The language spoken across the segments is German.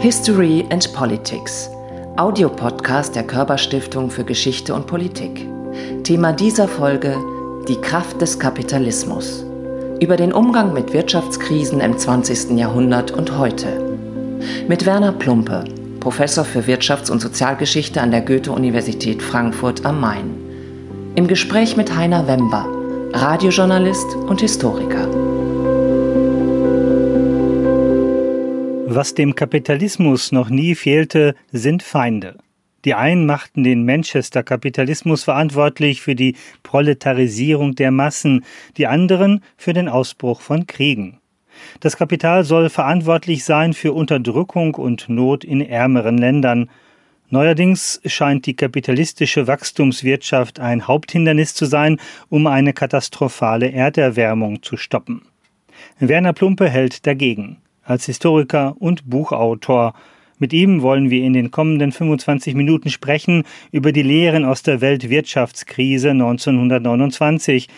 History and Politics, Audiopodcast der Körperstiftung für Geschichte und Politik. Thema dieser Folge die Kraft des Kapitalismus. Über den Umgang mit Wirtschaftskrisen im 20. Jahrhundert und heute. Mit Werner Plumpe, Professor für Wirtschafts- und Sozialgeschichte an der Goethe-Universität Frankfurt am Main. Im Gespräch mit Heiner Wember, Radiojournalist und Historiker. Was dem Kapitalismus noch nie fehlte, sind Feinde. Die einen machten den Manchester-Kapitalismus verantwortlich für die Proletarisierung der Massen, die anderen für den Ausbruch von Kriegen. Das Kapital soll verantwortlich sein für Unterdrückung und Not in ärmeren Ländern. Neuerdings scheint die kapitalistische Wachstumswirtschaft ein Haupthindernis zu sein, um eine katastrophale Erderwärmung zu stoppen. Werner Plumpe hält dagegen als Historiker und Buchautor. Mit ihm wollen wir in den kommenden 25 Minuten sprechen über die Lehren aus der Weltwirtschaftskrise 1929,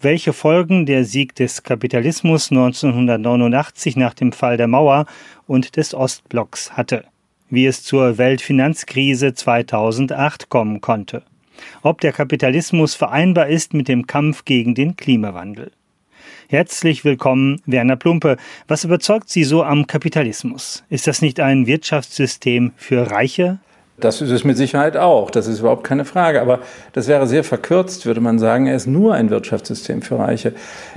welche Folgen der Sieg des Kapitalismus 1989 nach dem Fall der Mauer und des Ostblocks hatte, wie es zur Weltfinanzkrise 2008 kommen konnte, ob der Kapitalismus vereinbar ist mit dem Kampf gegen den Klimawandel. Herzlich willkommen, Werner Plumpe. Was überzeugt Sie so am Kapitalismus? Ist das nicht ein Wirtschaftssystem für Reiche? Das ist es mit Sicherheit auch, das ist überhaupt keine Frage. Aber das wäre sehr verkürzt, würde man sagen, er ist nur ein Wirtschaftssystem für Reiche.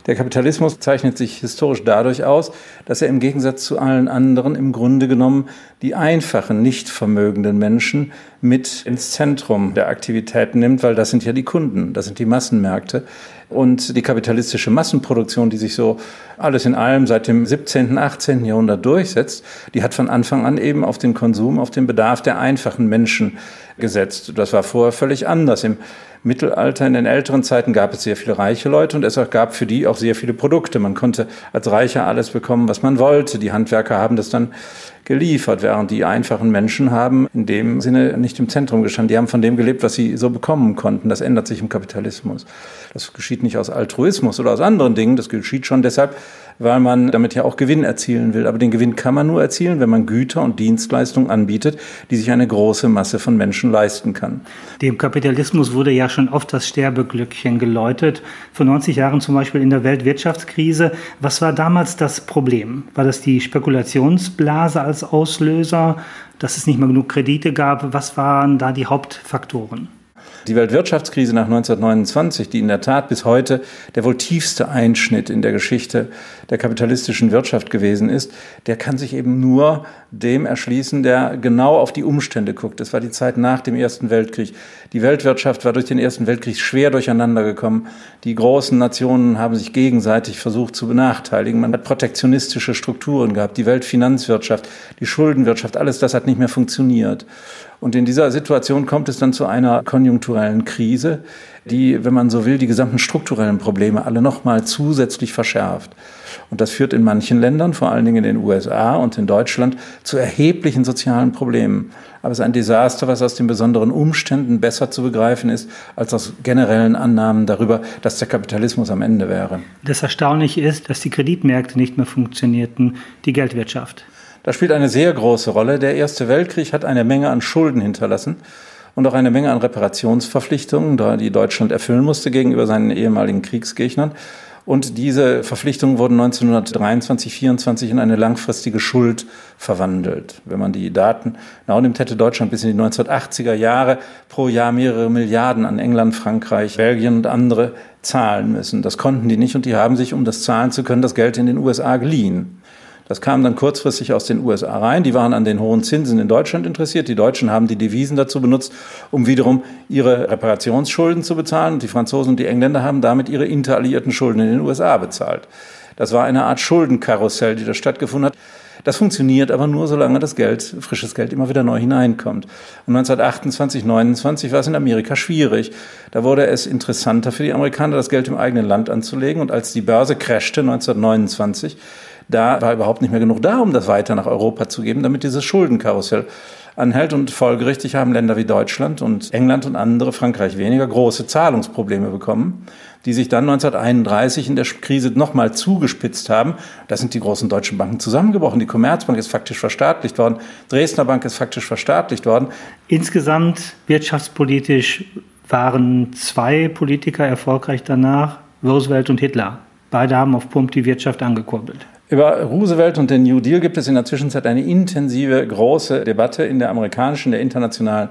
Der Kapitalismus zeichnet sich historisch dadurch aus, dass er im Gegensatz zu allen anderen im Grunde genommen die einfachen, nicht vermögenden Menschen mit ins Zentrum der Aktivitäten nimmt, weil das sind ja die Kunden, das sind die Massenmärkte. Und die kapitalistische Massenproduktion, die sich so alles in allem seit dem 17., 18. Jahrhundert durchsetzt, die hat von Anfang an eben auf den Konsum, auf den Bedarf der einfachen Menschen gesetzt. Das war vorher völlig anders. Im Mittelalter, in den älteren Zeiten gab es sehr viele reiche Leute und es gab für die auch sehr viele Produkte. Man konnte als Reicher alles bekommen, was man wollte. Die Handwerker haben das dann geliefert, während die einfachen Menschen haben in dem Sinne nicht im Zentrum gestanden. Die haben von dem gelebt, was sie so bekommen konnten. Das ändert sich im Kapitalismus. Das geschieht nicht aus Altruismus oder aus anderen Dingen. Das geschieht schon deshalb, weil man damit ja auch Gewinn erzielen will. Aber den Gewinn kann man nur erzielen, wenn man Güter und Dienstleistungen anbietet, die sich eine große Masse von Menschen leisten kann. Dem Kapitalismus wurde ja schon oft das Sterbeglückchen geläutet. Vor 90 Jahren zum Beispiel in der Weltwirtschaftskrise. Was war damals das Problem? War das die Spekulationsblase als Auslöser, dass es nicht mehr genug Kredite gab? Was waren da die Hauptfaktoren? Die Weltwirtschaftskrise nach 1929, die in der Tat bis heute der wohl tiefste Einschnitt in der Geschichte der kapitalistischen Wirtschaft gewesen ist, der kann sich eben nur dem erschließen, der genau auf die Umstände guckt. Das war die Zeit nach dem Ersten Weltkrieg. Die Weltwirtschaft war durch den Ersten Weltkrieg schwer durcheinander gekommen. Die großen Nationen haben sich gegenseitig versucht zu benachteiligen. Man hat protektionistische Strukturen gehabt. Die Weltfinanzwirtschaft, die Schuldenwirtschaft, alles das hat nicht mehr funktioniert. Und in dieser Situation kommt es dann zu einer konjunkturellen Krise, die, wenn man so will, die gesamten strukturellen Probleme alle nochmal zusätzlich verschärft. Und das führt in manchen Ländern, vor allen Dingen in den USA und in Deutschland, zu erheblichen sozialen Problemen. Aber es ist ein Desaster, was aus den besonderen Umständen besser zu begreifen ist, als aus generellen Annahmen darüber, dass der Kapitalismus am Ende wäre. Das Erstaunliche ist, dass die Kreditmärkte nicht mehr funktionierten, die Geldwirtschaft. Das spielt eine sehr große Rolle. Der Erste Weltkrieg hat eine Menge an Schulden hinterlassen und auch eine Menge an Reparationsverpflichtungen, die Deutschland erfüllen musste gegenüber seinen ehemaligen Kriegsgegnern. Und diese Verpflichtungen wurden 1923, 24 in eine langfristige Schuld verwandelt. Wenn man die Daten genau nimmt, hätte Deutschland bis in die 1980er Jahre pro Jahr mehrere Milliarden an England, Frankreich, Belgien und andere zahlen müssen. Das konnten die nicht und die haben sich, um das zahlen zu können, das Geld in den USA geliehen. Das kam dann kurzfristig aus den USA rein. Die waren an den hohen Zinsen in Deutschland interessiert. Die Deutschen haben die Devisen dazu benutzt, um wiederum ihre Reparationsschulden zu bezahlen. Und die Franzosen und die Engländer haben damit ihre interalliierten Schulden in den USA bezahlt. Das war eine Art Schuldenkarussell, die da stattgefunden hat. Das funktioniert aber nur, solange das Geld, frisches Geld, immer wieder neu hineinkommt. Und 1928, 29 war es in Amerika schwierig. Da wurde es interessanter für die Amerikaner, das Geld im eigenen Land anzulegen. Und als die Börse crashte 1929, da war überhaupt nicht mehr genug da, um das weiter nach Europa zu geben, damit dieses Schuldenkarussell anhält. Und folgerichtig haben Länder wie Deutschland und England und andere, Frankreich weniger, große Zahlungsprobleme bekommen, die sich dann 1931 in der Krise nochmal zugespitzt haben. Da sind die großen deutschen Banken zusammengebrochen. Die Commerzbank ist faktisch verstaatlicht worden. Dresdner Bank ist faktisch verstaatlicht worden. Insgesamt wirtschaftspolitisch waren zwei Politiker erfolgreich danach, Roosevelt und Hitler. Beide haben auf Pump die Wirtschaft angekurbelt. Über Roosevelt und den New Deal gibt es in der Zwischenzeit eine intensive, große Debatte in der amerikanischen, der internationalen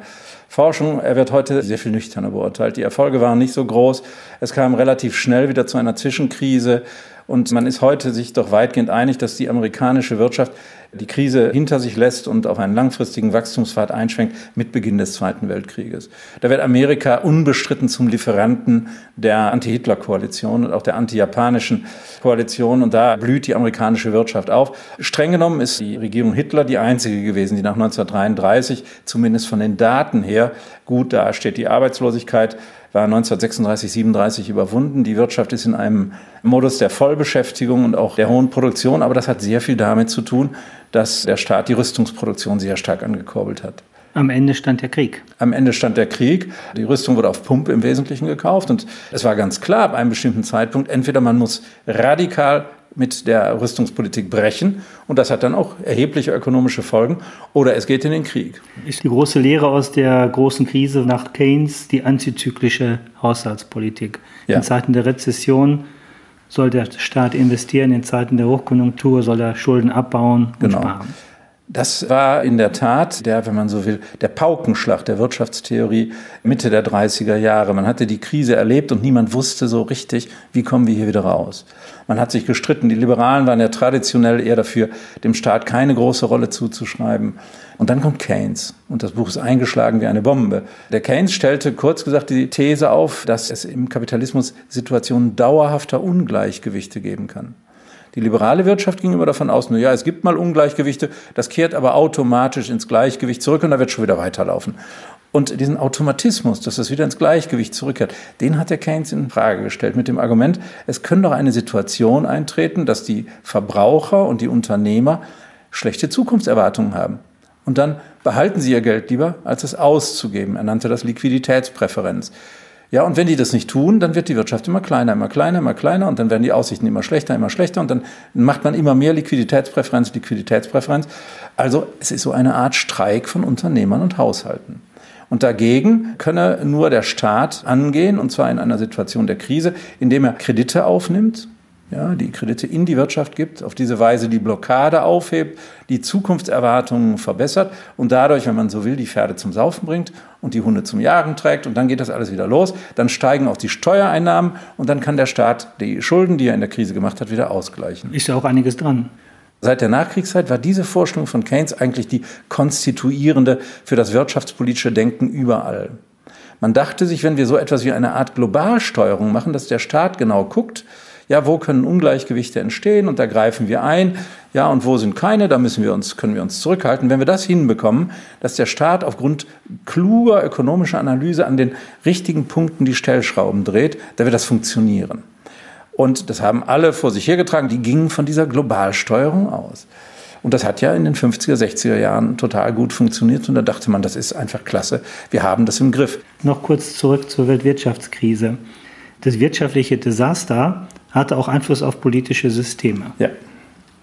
Forschung. Er wird heute sehr viel nüchterner beurteilt. Die Erfolge waren nicht so groß. Es kam relativ schnell wieder zu einer Zwischenkrise. Und man ist heute sich doch weitgehend einig, dass die amerikanische Wirtschaft die Krise hinter sich lässt und auf einen langfristigen Wachstumspfad einschwenkt mit Beginn des Zweiten Weltkrieges. Da wird Amerika unbestritten zum Lieferanten der Anti-Hitler-Koalition und auch der anti-japanischen Koalition. Und da blüht die amerikanische Wirtschaft auf. Streng genommen ist die Regierung Hitler die einzige gewesen, die nach 1933 zumindest von den Daten her gut dasteht. Die Arbeitslosigkeit war 1936, 37 überwunden. Die Wirtschaft ist in einem Modus der Vollbeschäftigung und auch der hohen Produktion, aber das hat sehr viel damit zu tun, dass der Staat die Rüstungsproduktion sehr stark angekurbelt hat. Am Ende stand der Krieg. Am Ende stand der Krieg. Die Rüstung wurde auf Pump im Wesentlichen gekauft. Und es war ganz klar, ab einem bestimmten Zeitpunkt, entweder man muss radikal mit der Rüstungspolitik brechen. Und das hat dann auch erhebliche ökonomische Folgen. Oder es geht in den Krieg. Ist die große Lehre aus der großen Krise nach Keynes die antizyklische Haushaltspolitik. Ja. In Zeiten der Rezession soll der Staat investieren, in Zeiten der Hochkonjunktur soll er Schulden abbauen und genau. sparen. Das war in der Tat der, wenn man so will, der Paukenschlag der Wirtschaftstheorie Mitte der 30er Jahre. Man hatte die Krise erlebt und niemand wusste so richtig, wie kommen wir hier wieder raus. Man hat sich gestritten. Die Liberalen waren ja traditionell eher dafür, dem Staat keine große Rolle zuzuschreiben. Und dann kommt Keynes und das Buch ist eingeschlagen wie eine Bombe. Der Keynes stellte kurz gesagt die These auf, dass es im Kapitalismus Situationen dauerhafter Ungleichgewichte geben kann. Die liberale Wirtschaft ging immer davon aus, nur ja, es gibt mal Ungleichgewichte, das kehrt aber automatisch ins Gleichgewicht zurück und da wird schon wieder weiterlaufen. Und diesen Automatismus, dass es wieder ins Gleichgewicht zurückkehrt, den hat der Keynes in Frage gestellt mit dem Argument, es könnte doch eine Situation eintreten, dass die Verbraucher und die Unternehmer schlechte Zukunftserwartungen haben. Und dann behalten sie ihr Geld lieber, als es auszugeben. Er nannte das Liquiditätspräferenz. Ja, und wenn die das nicht tun, dann wird die Wirtschaft immer kleiner, immer kleiner, immer kleiner und dann werden die Aussichten immer schlechter, immer schlechter und dann macht man immer mehr Liquiditätspräferenz, Liquiditätspräferenz. Also es ist so eine Art Streik von Unternehmern und Haushalten. Und dagegen könne nur der Staat angehen, und zwar in einer Situation der Krise, indem er Kredite aufnimmt, ja, die Kredite in die Wirtschaft gibt, auf diese Weise die Blockade aufhebt, die Zukunftserwartungen verbessert und dadurch, wenn man so will, die Pferde zum Saufen bringt und die Hunde zum Jagen trägt und dann geht das alles wieder los. Dann steigen auch die Steuereinnahmen und dann kann der Staat die Schulden, die er in der Krise gemacht hat, wieder ausgleichen. Ist ja auch einiges dran. Seit der Nachkriegszeit war diese Vorstellung von Keynes eigentlich die konstituierende für das wirtschaftspolitische Denken überall. Man dachte sich, wenn wir so etwas wie eine Art Globalsteuerung machen, dass der Staat genau guckt, ja, wo können Ungleichgewichte entstehen und da greifen wir ein. Ja, und wo sind keine, da müssen wir uns, können wir uns zurückhalten. Wenn wir das hinbekommen, dass der Staat aufgrund kluger ökonomischer Analyse an den richtigen Punkten die Stellschrauben dreht, da wird das funktionieren. Und das haben alle vor sich hergetragen, die gingen von dieser Globalsteuerung aus. Und das hat ja in den 50er, 60er Jahren total gut funktioniert. Und da dachte man, das ist einfach klasse. Wir haben das im Griff. Noch kurz zurück zur Weltwirtschaftskrise. Das wirtschaftliche Desaster hatte auch Einfluss auf politische Systeme. Ja.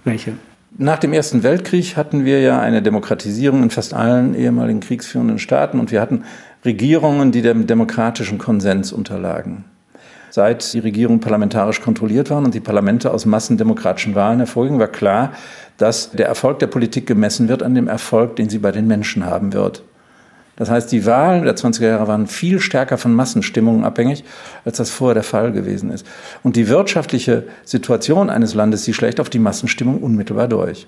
Welche? Nach dem Ersten Weltkrieg hatten wir ja eine Demokratisierung in fast allen ehemaligen kriegsführenden Staaten und wir hatten Regierungen, die dem demokratischen Konsens unterlagen. Seit die Regierungen parlamentarisch kontrolliert waren und die Parlamente aus massendemokratischen Wahlen hervorgingen, war klar, dass der Erfolg der Politik gemessen wird an dem Erfolg, den sie bei den Menschen haben wird. Das heißt, die Wahlen der 20er Jahre waren viel stärker von Massenstimmungen abhängig, als das vorher der Fall gewesen ist. Und die wirtschaftliche Situation eines Landes, die schlägt auf die Massenstimmung unmittelbar durch.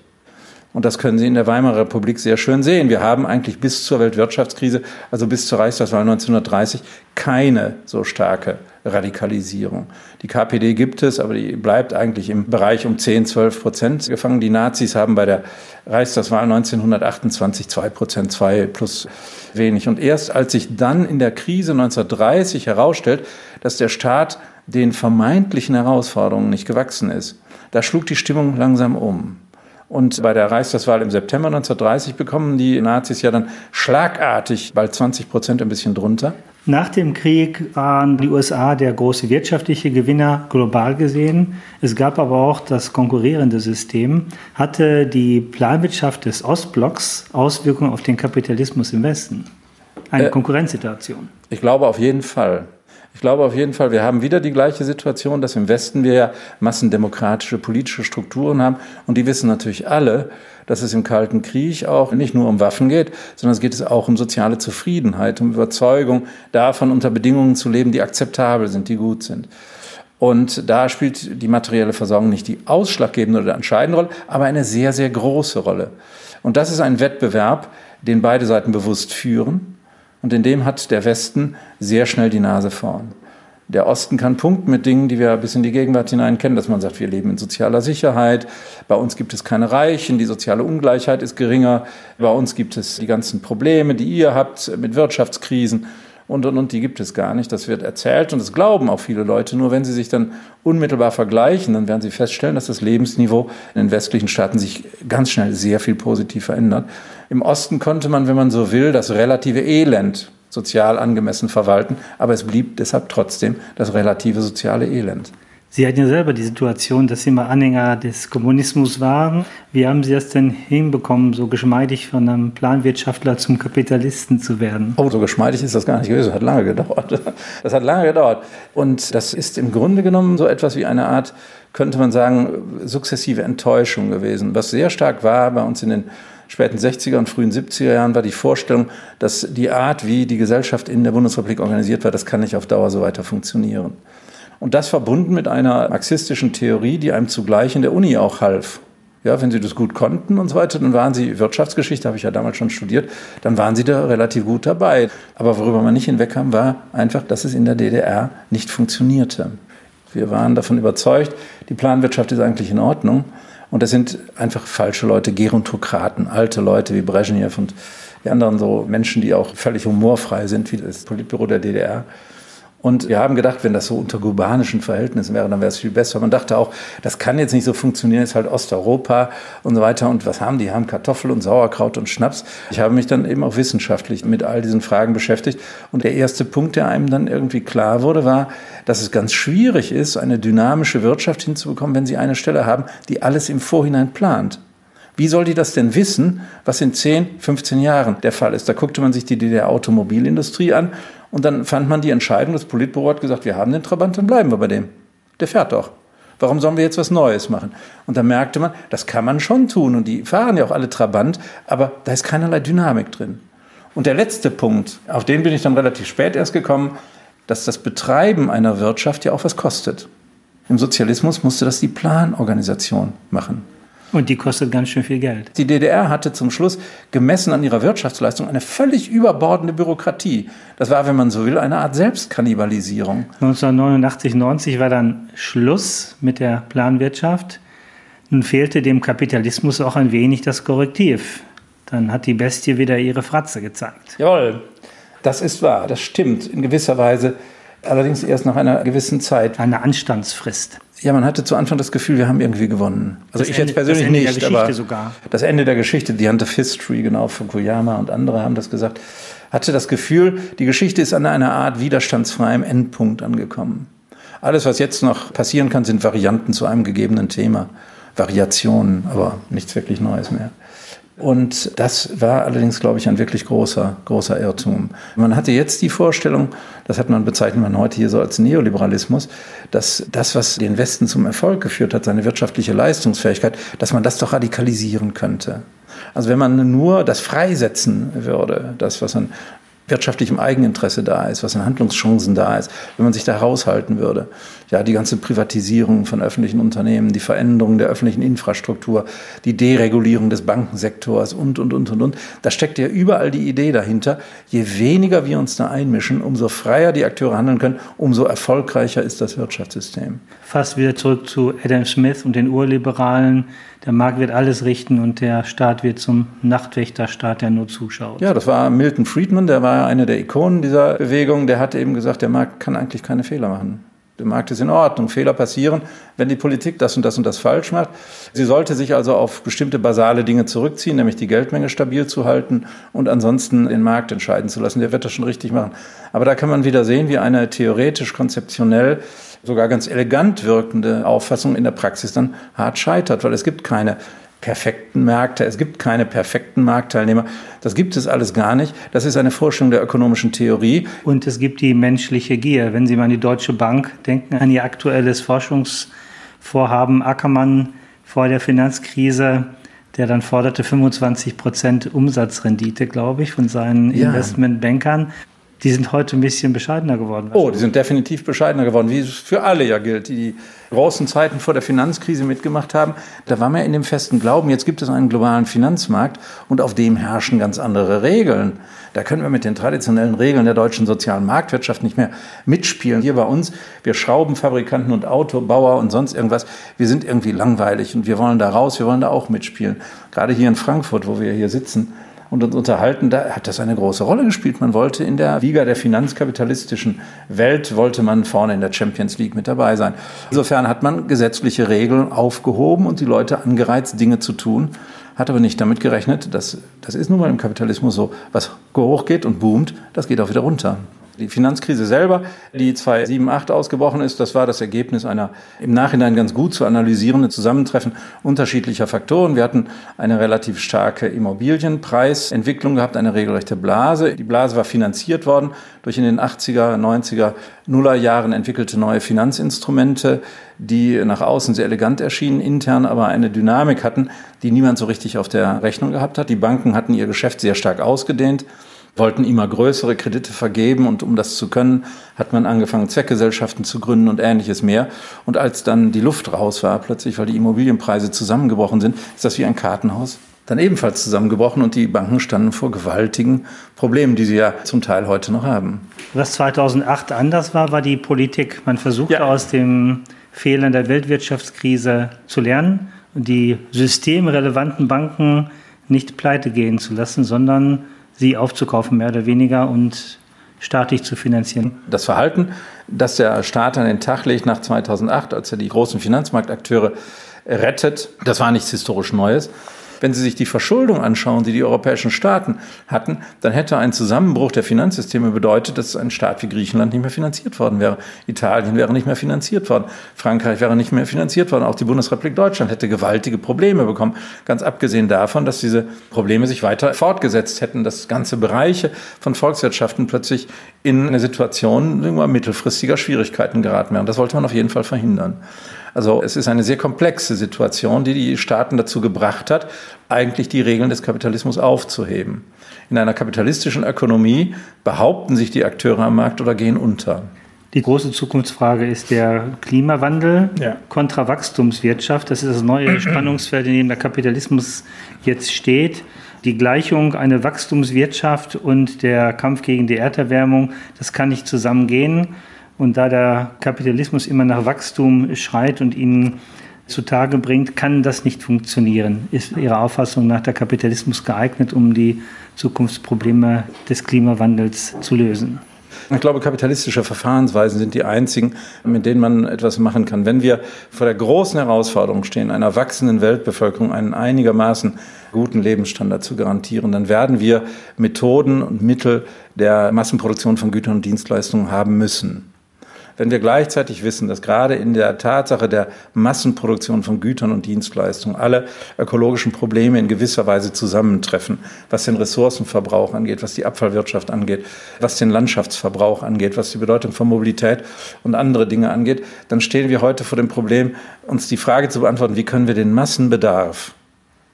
Und das können Sie in der Weimarer Republik sehr schön sehen. Wir haben eigentlich bis zur Weltwirtschaftskrise, also bis zur Reichstagswahl 1930, keine so starke Radikalisierung. Die KPD gibt es, aber die bleibt eigentlich im Bereich um 10, 12 Prozent gefangen. Die Nazis haben bei der Reichstagswahl 1928 2 Prozent, 2 plus wenig. Und erst als sich dann in der Krise 1930 herausstellt, dass der Staat den vermeintlichen Herausforderungen nicht gewachsen ist, da schlug die Stimmung langsam um. Und bei der Reichstagswahl im September 1930 bekommen die Nazis ja dann schlagartig bald 20 Prozent ein bisschen drunter. Nach dem Krieg waren die USA der große wirtschaftliche Gewinner global gesehen. Es gab aber auch das konkurrierende System. Hatte die Planwirtschaft des Ostblocks Auswirkungen auf den Kapitalismus im Westen? Eine äh, Konkurrenzsituation? Ich glaube auf jeden Fall. Ich glaube auf jeden Fall, wir haben wieder die gleiche Situation, dass im Westen wir ja massendemokratische politische Strukturen haben. Und die wissen natürlich alle, dass es im Kalten Krieg auch nicht nur um Waffen geht, sondern es geht es auch um soziale Zufriedenheit, um Überzeugung davon, unter Bedingungen zu leben, die akzeptabel sind, die gut sind. Und da spielt die materielle Versorgung nicht die ausschlaggebende oder entscheidende Rolle, aber eine sehr, sehr große Rolle. Und das ist ein Wettbewerb, den beide Seiten bewusst führen. Und in dem hat der Westen sehr schnell die Nase vorn. Der Osten kann punkten mit Dingen, die wir bis in die Gegenwart hinein kennen, dass man sagt, wir leben in sozialer Sicherheit, bei uns gibt es keine Reichen, die soziale Ungleichheit ist geringer, bei uns gibt es die ganzen Probleme, die ihr habt mit Wirtschaftskrisen und, und, und, die gibt es gar nicht. Das wird erzählt und das glauben auch viele Leute. Nur wenn sie sich dann unmittelbar vergleichen, dann werden sie feststellen, dass das Lebensniveau in den westlichen Staaten sich ganz schnell sehr viel positiv verändert. Im Osten konnte man, wenn man so will, das relative Elend sozial angemessen verwalten, aber es blieb deshalb trotzdem das relative soziale Elend. Sie hatten ja selber die Situation, dass Sie mal Anhänger des Kommunismus waren. Wie haben Sie das denn hinbekommen, so geschmeidig von einem Planwirtschaftler zum Kapitalisten zu werden? Oh, so geschmeidig ist das gar nicht gewesen. Das hat lange gedauert. Das hat lange gedauert. Und das ist im Grunde genommen so etwas wie eine Art, könnte man sagen, sukzessive Enttäuschung gewesen. Was sehr stark war bei uns in den späten 60er und frühen 70er Jahren war die Vorstellung, dass die Art, wie die Gesellschaft in der Bundesrepublik organisiert war, das kann nicht auf Dauer so weiter funktionieren. Und das verbunden mit einer marxistischen Theorie, die einem zugleich in der Uni auch half. Ja, wenn sie das gut konnten und so weiter, dann waren sie, Wirtschaftsgeschichte habe ich ja damals schon studiert, dann waren sie da relativ gut dabei. Aber worüber man nicht hinwegkam, war einfach, dass es in der DDR nicht funktionierte. Wir waren davon überzeugt, die Planwirtschaft ist eigentlich in Ordnung. Und das sind einfach falsche Leute, Gerontokraten, alte Leute wie Brezhnev und die anderen so Menschen, die auch völlig humorfrei sind, wie das Politbüro der DDR. Und wir haben gedacht, wenn das so unter kubanischen Verhältnissen wäre, dann wäre es viel besser. Man dachte auch, das kann jetzt nicht so funktionieren, ist halt Osteuropa und so weiter. Und was haben die? Haben Kartoffel und Sauerkraut und Schnaps. Ich habe mich dann eben auch wissenschaftlich mit all diesen Fragen beschäftigt. Und der erste Punkt, der einem dann irgendwie klar wurde, war, dass es ganz schwierig ist, eine dynamische Wirtschaft hinzubekommen, wenn Sie eine Stelle haben, die alles im Vorhinein plant. Wie soll die das denn wissen, was in 10, 15 Jahren der Fall ist? Da guckte man sich die DDR-Automobilindustrie an und dann fand man die Entscheidung, das Politbüro hat gesagt, wir haben den Trabant, dann bleiben wir bei dem. Der fährt doch. Warum sollen wir jetzt was Neues machen? Und dann merkte man, das kann man schon tun. Und die fahren ja auch alle Trabant, aber da ist keinerlei Dynamik drin. Und der letzte Punkt, auf den bin ich dann relativ spät erst gekommen, dass das Betreiben einer Wirtschaft ja auch was kostet. Im Sozialismus musste das die Planorganisation machen. Und die kostet ganz schön viel Geld. Die DDR hatte zum Schluss, gemessen an ihrer Wirtschaftsleistung, eine völlig überbordende Bürokratie. Das war, wenn man so will, eine Art Selbstkannibalisierung. 1989, 90 war dann Schluss mit der Planwirtschaft. Nun fehlte dem Kapitalismus auch ein wenig das Korrektiv. Dann hat die Bestie wieder ihre Fratze gezeigt. Jawohl, das ist wahr, das stimmt in gewisser Weise. Allerdings erst nach einer gewissen Zeit. Eine Anstandsfrist. Ja, man hatte zu Anfang das Gefühl, wir haben irgendwie gewonnen. Also das ich Ende, jetzt persönlich nicht, das Ende der aber sogar. das Ende der Geschichte, The End of History, genau, Fukuyama und andere haben das gesagt, hatte das Gefühl, die Geschichte ist an einer Art widerstandsfreiem Endpunkt angekommen. Alles, was jetzt noch passieren kann, sind Varianten zu einem gegebenen Thema. Variationen, aber nichts wirklich Neues mehr. Und das war allerdings, glaube ich, ein wirklich großer, großer Irrtum. Man hatte jetzt die Vorstellung, das hat man bezeichnet man heute hier so als Neoliberalismus, dass das, was den Westen zum Erfolg geführt hat, seine wirtschaftliche Leistungsfähigkeit, dass man das doch radikalisieren könnte. Also wenn man nur das freisetzen würde, das, was an wirtschaftlichem Eigeninteresse da ist, was an Handlungschancen da ist, wenn man sich da raushalten würde. Ja, die ganze Privatisierung von öffentlichen Unternehmen, die Veränderung der öffentlichen Infrastruktur, die Deregulierung des Bankensektors und, und, und, und, und. Da steckt ja überall die Idee dahinter. Je weniger wir uns da einmischen, umso freier die Akteure handeln können, umso erfolgreicher ist das Wirtschaftssystem. Fast wieder zurück zu Adam Smith und den Urliberalen, der Markt wird alles richten und der Staat wird zum Nachtwächterstaat, der nur zuschaut. Ja, das war Milton Friedman, der war einer der Ikonen dieser Bewegung. Der hat eben gesagt, der Markt kann eigentlich keine Fehler machen. Der Markt ist in Ordnung. Fehler passieren, wenn die Politik das und das und das falsch macht. Sie sollte sich also auf bestimmte basale Dinge zurückziehen, nämlich die Geldmenge stabil zu halten und ansonsten den Markt entscheiden zu lassen. Der wird das schon richtig machen. Aber da kann man wieder sehen, wie eine theoretisch, konzeptionell sogar ganz elegant wirkende Auffassung in der Praxis dann hart scheitert, weil es gibt keine perfekten Märkte, es gibt keine perfekten Marktteilnehmer. Das gibt es alles gar nicht. Das ist eine Vorstellung der ökonomischen Theorie. Und es gibt die menschliche Gier. Wenn Sie mal an die Deutsche Bank denken, an ihr aktuelles Forschungsvorhaben Ackermann vor der Finanzkrise, der dann forderte 25 Prozent Umsatzrendite, glaube ich, von seinen ja. Investmentbankern die sind heute ein bisschen bescheidener geworden. Oh, die sind definitiv bescheidener geworden, wie es für alle ja gilt, die die großen Zeiten vor der Finanzkrise mitgemacht haben. Da war man in dem festen Glauben, jetzt gibt es einen globalen Finanzmarkt und auf dem herrschen ganz andere Regeln. Da können wir mit den traditionellen Regeln der deutschen sozialen Marktwirtschaft nicht mehr mitspielen. Hier bei uns, wir Schraubenfabrikanten und Autobauer und sonst irgendwas, wir sind irgendwie langweilig und wir wollen da raus, wir wollen da auch mitspielen. Gerade hier in Frankfurt, wo wir hier sitzen, und uns unterhalten, da hat das eine große Rolle gespielt. Man wollte in der Liga der finanzkapitalistischen Welt, wollte man vorne in der Champions League mit dabei sein. Insofern hat man gesetzliche Regeln aufgehoben und die Leute angereizt, Dinge zu tun, hat aber nicht damit gerechnet, dass das ist nun mal im Kapitalismus so, was hochgeht und boomt, das geht auch wieder runter. Die Finanzkrise selber, die 2007, ausgebrochen ist, das war das Ergebnis einer im Nachhinein ganz gut zu analysierenden Zusammentreffen unterschiedlicher Faktoren. Wir hatten eine relativ starke Immobilienpreisentwicklung gehabt, eine regelrechte Blase. Die Blase war finanziert worden durch in den 80er, 90er, Nuller Jahren entwickelte neue Finanzinstrumente, die nach außen sehr elegant erschienen, intern aber eine Dynamik hatten, die niemand so richtig auf der Rechnung gehabt hat. Die Banken hatten ihr Geschäft sehr stark ausgedehnt wollten immer größere Kredite vergeben und um das zu können, hat man angefangen, Zweckgesellschaften zu gründen und ähnliches mehr. Und als dann die Luft raus war, plötzlich, weil die Immobilienpreise zusammengebrochen sind, ist das wie ein Kartenhaus dann ebenfalls zusammengebrochen und die Banken standen vor gewaltigen Problemen, die sie ja zum Teil heute noch haben. Was 2008 anders war, war die Politik. Man versuchte ja. aus den Fehlern der Weltwirtschaftskrise zu lernen und die systemrelevanten Banken nicht pleite gehen zu lassen, sondern sie aufzukaufen, mehr oder weniger, und staatlich zu finanzieren. Das Verhalten, das der Staat an den Tag legt nach 2008, als er die großen Finanzmarktakteure rettet, das war nichts historisch Neues. Wenn Sie sich die Verschuldung anschauen, die die europäischen Staaten hatten, dann hätte ein Zusammenbruch der Finanzsysteme bedeutet, dass ein Staat wie Griechenland nicht mehr finanziert worden wäre. Italien wäre nicht mehr finanziert worden. Frankreich wäre nicht mehr finanziert worden. Auch die Bundesrepublik Deutschland hätte gewaltige Probleme bekommen. Ganz abgesehen davon, dass diese Probleme sich weiter fortgesetzt hätten, dass ganze Bereiche von Volkswirtschaften plötzlich in eine Situation mittelfristiger Schwierigkeiten geraten wären. Das wollte man auf jeden Fall verhindern. Also es ist eine sehr komplexe Situation, die die Staaten dazu gebracht hat, eigentlich die Regeln des Kapitalismus aufzuheben. In einer kapitalistischen Ökonomie behaupten sich die Akteure am Markt oder gehen unter. Die große Zukunftsfrage ist der Klimawandel ja. kontra Wachstumswirtschaft. Das ist das neue Spannungsfeld, in dem der Kapitalismus jetzt steht. Die Gleichung, eine Wachstumswirtschaft und der Kampf gegen die Erderwärmung, das kann nicht zusammengehen. Und da der Kapitalismus immer nach Wachstum schreit und ihn zutage bringt, kann das nicht funktionieren. Ist Ihrer Auffassung nach der Kapitalismus geeignet, um die Zukunftsprobleme des Klimawandels zu lösen? Ich glaube, kapitalistische Verfahrensweisen sind die einzigen, mit denen man etwas machen kann. Wenn wir vor der großen Herausforderung stehen, einer wachsenden Weltbevölkerung einen einigermaßen guten Lebensstandard zu garantieren, dann werden wir Methoden und Mittel der Massenproduktion von Gütern und Dienstleistungen haben müssen wenn wir gleichzeitig wissen, dass gerade in der Tatsache der Massenproduktion von Gütern und Dienstleistungen alle ökologischen Probleme in gewisser Weise zusammentreffen, was den Ressourcenverbrauch angeht, was die Abfallwirtschaft angeht, was den Landschaftsverbrauch angeht, was die Bedeutung von Mobilität und andere Dinge angeht, dann stehen wir heute vor dem Problem, uns die Frage zu beantworten, wie können wir den Massenbedarf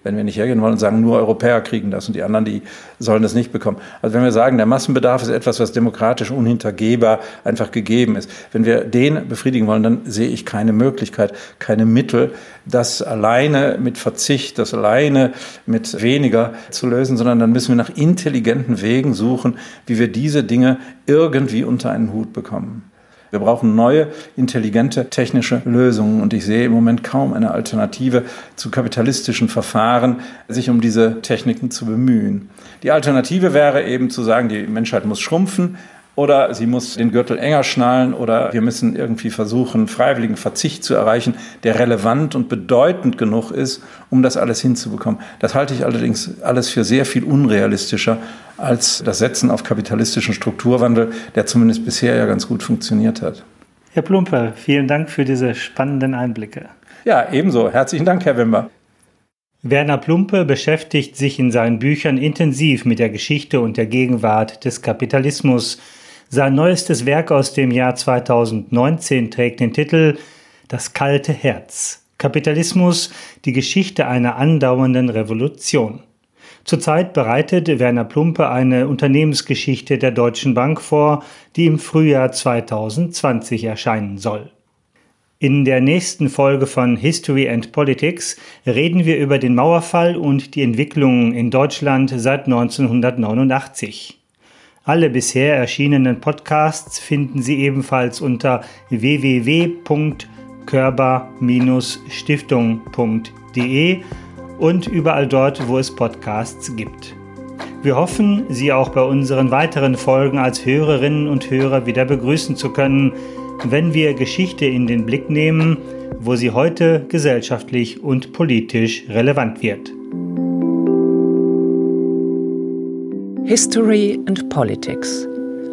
wenn wir nicht hergehen wollen und sagen, nur Europäer kriegen das und die anderen, die sollen das nicht bekommen. Also wenn wir sagen, der Massenbedarf ist etwas, was demokratisch unhintergehbar einfach gegeben ist, wenn wir den befriedigen wollen, dann sehe ich keine Möglichkeit, keine Mittel, das alleine mit Verzicht, das alleine mit weniger zu lösen, sondern dann müssen wir nach intelligenten Wegen suchen, wie wir diese Dinge irgendwie unter einen Hut bekommen. Wir brauchen neue, intelligente technische Lösungen und ich sehe im Moment kaum eine Alternative zu kapitalistischen Verfahren, sich um diese Techniken zu bemühen. Die Alternative wäre eben zu sagen, die Menschheit muss schrumpfen, oder sie muss den Gürtel enger schnallen oder wir müssen irgendwie versuchen, freiwilligen Verzicht zu erreichen, der relevant und bedeutend genug ist, um das alles hinzubekommen. Das halte ich allerdings alles für sehr viel unrealistischer als das Setzen auf kapitalistischen Strukturwandel, der zumindest bisher ja ganz gut funktioniert hat. Herr Plumper, vielen Dank für diese spannenden Einblicke. Ja, ebenso. Herzlichen Dank, Herr Wimber. Werner Plumpe beschäftigt sich in seinen Büchern intensiv mit der Geschichte und der Gegenwart des Kapitalismus. Sein neuestes Werk aus dem Jahr 2019 trägt den Titel Das kalte Herz. Kapitalismus, die Geschichte einer andauernden Revolution. Zurzeit bereitet Werner Plumpe eine Unternehmensgeschichte der Deutschen Bank vor, die im Frühjahr 2020 erscheinen soll. In der nächsten Folge von History and Politics reden wir über den Mauerfall und die Entwicklungen in Deutschland seit 1989. Alle bisher erschienenen Podcasts finden Sie ebenfalls unter www.körper-stiftung.de und überall dort, wo es Podcasts gibt. Wir hoffen, Sie auch bei unseren weiteren Folgen als Hörerinnen und Hörer wieder begrüßen zu können, wenn wir Geschichte in den Blick nehmen, wo sie heute gesellschaftlich und politisch relevant wird. History and Politics.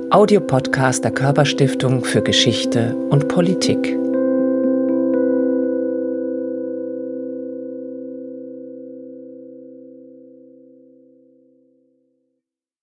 Audiopodcast der Körperstiftung für Geschichte und Politik.